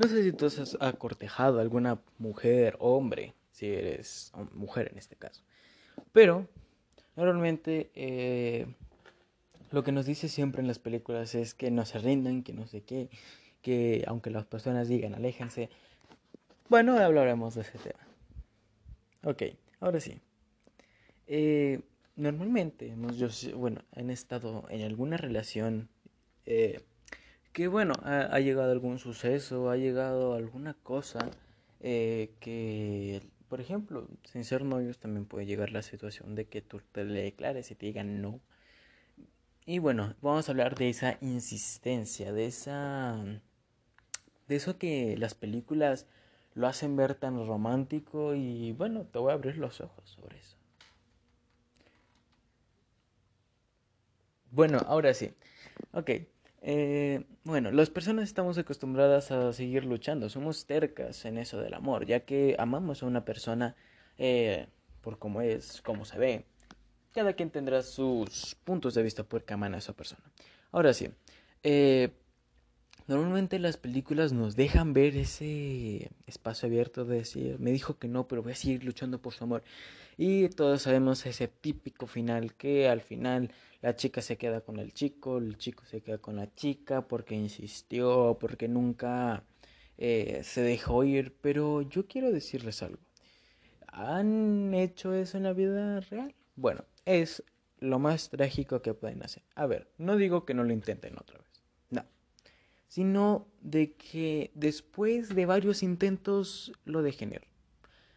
No sé si tú has acortejado a alguna mujer, hombre, si eres mujer en este caso. Pero, normalmente, eh, lo que nos dice siempre en las películas es que no se rindan, que no sé qué, que aunque las personas digan aléjense. Bueno, hablaremos de ese tema. Ok, ahora sí. Eh, normalmente, hemos, yo, bueno, han estado en alguna relación eh, que bueno, ha, llegado algún suceso, ha llegado alguna cosa eh, que, por ejemplo, sin ser novios también puede llegar la situación de que tú te le declares y te digan no. Y bueno, vamos a hablar de esa insistencia, de esa... de eso que las películas lo hacen ver tan romántico y bueno, te voy a abrir los ojos sobre eso. Bueno, ahora sí. Ok. Eh, bueno, las personas estamos acostumbradas a seguir luchando, somos tercas en eso del amor, ya que amamos a una persona eh, por cómo es, cómo se ve. Cada quien tendrá sus puntos de vista por aman a esa persona. Ahora sí, eh, normalmente las películas nos dejan ver ese espacio abierto de decir, me dijo que no, pero voy a seguir luchando por su amor. Y todos sabemos ese típico final que al final la chica se queda con el chico, el chico se queda con la chica porque insistió, porque nunca eh, se dejó ir. Pero yo quiero decirles algo. ¿Han hecho eso en la vida real? Bueno, es lo más trágico que pueden hacer. A ver, no digo que no lo intenten otra vez. No. Sino de que después de varios intentos lo dejen ir.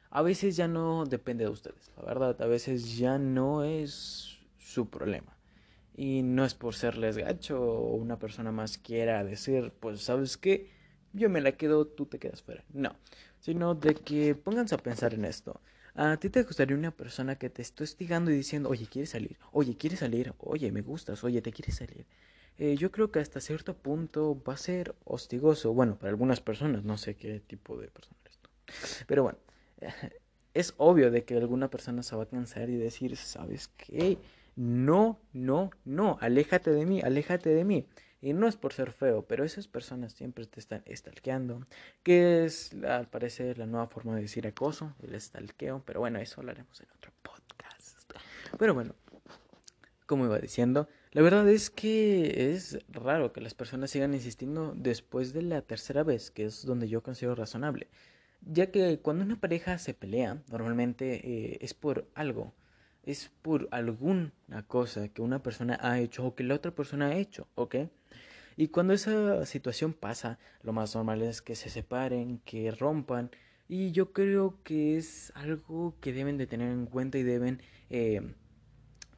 A veces ya no depende de ustedes, la verdad. A veces ya no es su problema. Y no es por serles gacho o una persona más quiera decir, pues sabes qué, yo me la quedo, tú te quedas fuera. No, sino de que pónganse a pensar en esto. ¿A ti te gustaría una persona que te esté hostigando y diciendo, oye, ¿quieres salir? Oye, ¿quieres salir? Oye, me gustas, oye, ¿te quieres salir? Eh, yo creo que hasta cierto punto va a ser hostigoso. Bueno, para algunas personas, no sé qué tipo de persona eres tú. Pero bueno, es obvio de que alguna persona se va a cansar y decir, ¿sabes qué? no, no, no, aléjate de mí, aléjate de mí. Y no es por ser feo, pero esas personas siempre te están estalqueando, que es al parecer la nueva forma de decir acoso, el estalqueo, pero bueno, eso lo haremos en otro podcast. Pero bueno, como iba diciendo, la verdad es que es raro que las personas sigan insistiendo después de la tercera vez, que es donde yo considero razonable, ya que cuando una pareja se pelea, normalmente eh, es por algo, es por alguna cosa que una persona ha hecho o que la otra persona ha hecho, ¿ok? Y cuando esa situación pasa, lo más normal es que se separen, que rompan, y yo creo que es algo que deben de tener en cuenta y deben, eh,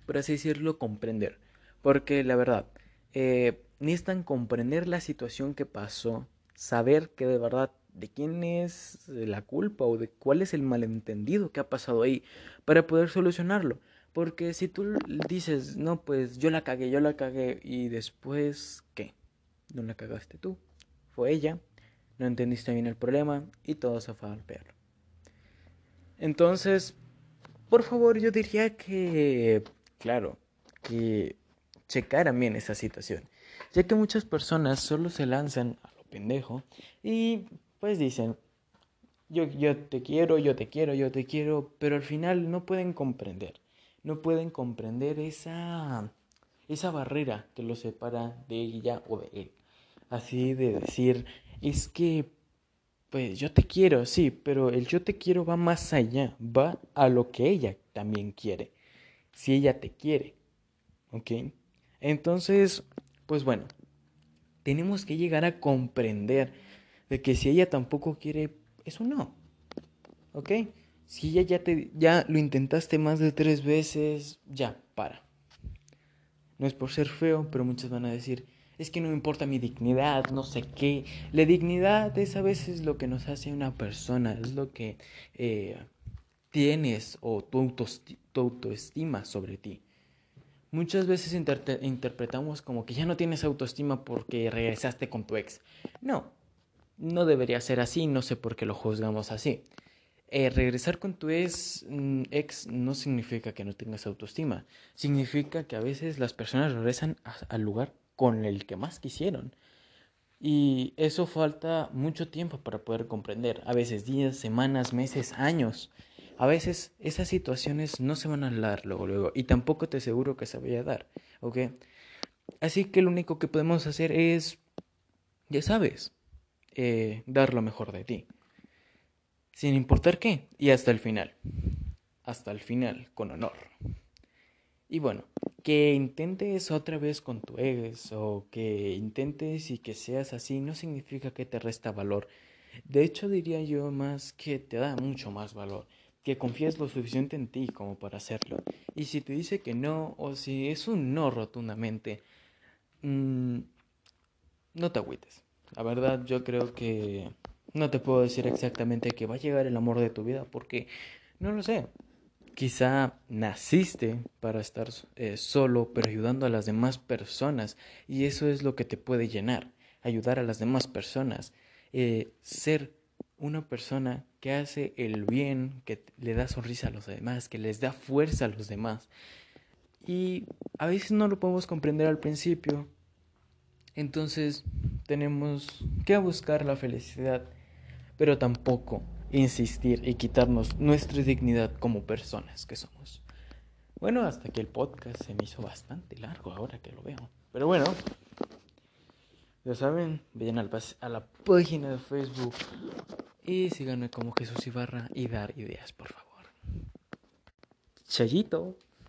por así decirlo, comprender. Porque la verdad, eh, necesitan comprender la situación que pasó, saber que de verdad de quién es la culpa o de cuál es el malentendido que ha pasado ahí para poder solucionarlo. Porque si tú dices, no, pues yo la cagué, yo la cagué y después, ¿qué? No la cagaste tú, fue ella, no entendiste bien el problema y todo se fue al perro. Entonces, por favor, yo diría que, claro, que checaran bien esa situación, ya que muchas personas solo se lanzan a lo pendejo y pues dicen, yo, yo te quiero, yo te quiero, yo te quiero, pero al final no pueden comprender, no pueden comprender esa, esa barrera que los separa de ella o de él. Así de decir, es que, pues yo te quiero, sí, pero el yo te quiero va más allá, va a lo que ella también quiere, si ella te quiere, ¿ok? Entonces, pues bueno, tenemos que llegar a comprender de que si ella tampoco quiere, eso no. ¿Ok? Si ella ya, te, ya lo intentaste más de tres veces, ya, para. No es por ser feo, pero muchos van a decir, es que no me importa mi dignidad, no sé qué. La dignidad es a veces lo que nos hace una persona, es lo que eh, tienes o tu, tu autoestima sobre ti. Muchas veces interpretamos como que ya no tienes autoestima porque regresaste con tu ex. No, no debería ser así, no sé por qué lo juzgamos así. Eh, regresar con tu ex, mm, ex no significa que no tengas autoestima, significa que a veces las personas regresan al lugar con el que más quisieron. Y eso falta mucho tiempo para poder comprender, a veces días, semanas, meses, años. A veces esas situaciones no se van a dar luego, luego, y tampoco te aseguro que se vaya a dar, ¿ok? Así que lo único que podemos hacer es, ya sabes, eh, dar lo mejor de ti, sin importar qué, y hasta el final, hasta el final, con honor. Y bueno, que intentes otra vez con tu ex o que intentes y que seas así no significa que te resta valor. De hecho diría yo más que te da mucho más valor, que confíes lo suficiente en ti como para hacerlo. Y si te dice que no o si es un no rotundamente, mmm, no te agüites. La verdad yo creo que no te puedo decir exactamente que va a llegar el amor de tu vida porque no lo sé. Quizá naciste para estar eh, solo, pero ayudando a las demás personas. Y eso es lo que te puede llenar, ayudar a las demás personas. Eh, ser una persona que hace el bien, que le da sonrisa a los demás, que les da fuerza a los demás. Y a veces no lo podemos comprender al principio. Entonces tenemos que buscar la felicidad, pero tampoco insistir y quitarnos nuestra dignidad como personas que somos. Bueno, hasta que el podcast se me hizo bastante largo ahora que lo veo. Pero bueno, ya saben, vayan a la página de Facebook y síganme como Jesús Ibarra y dar ideas, por favor. Chayito.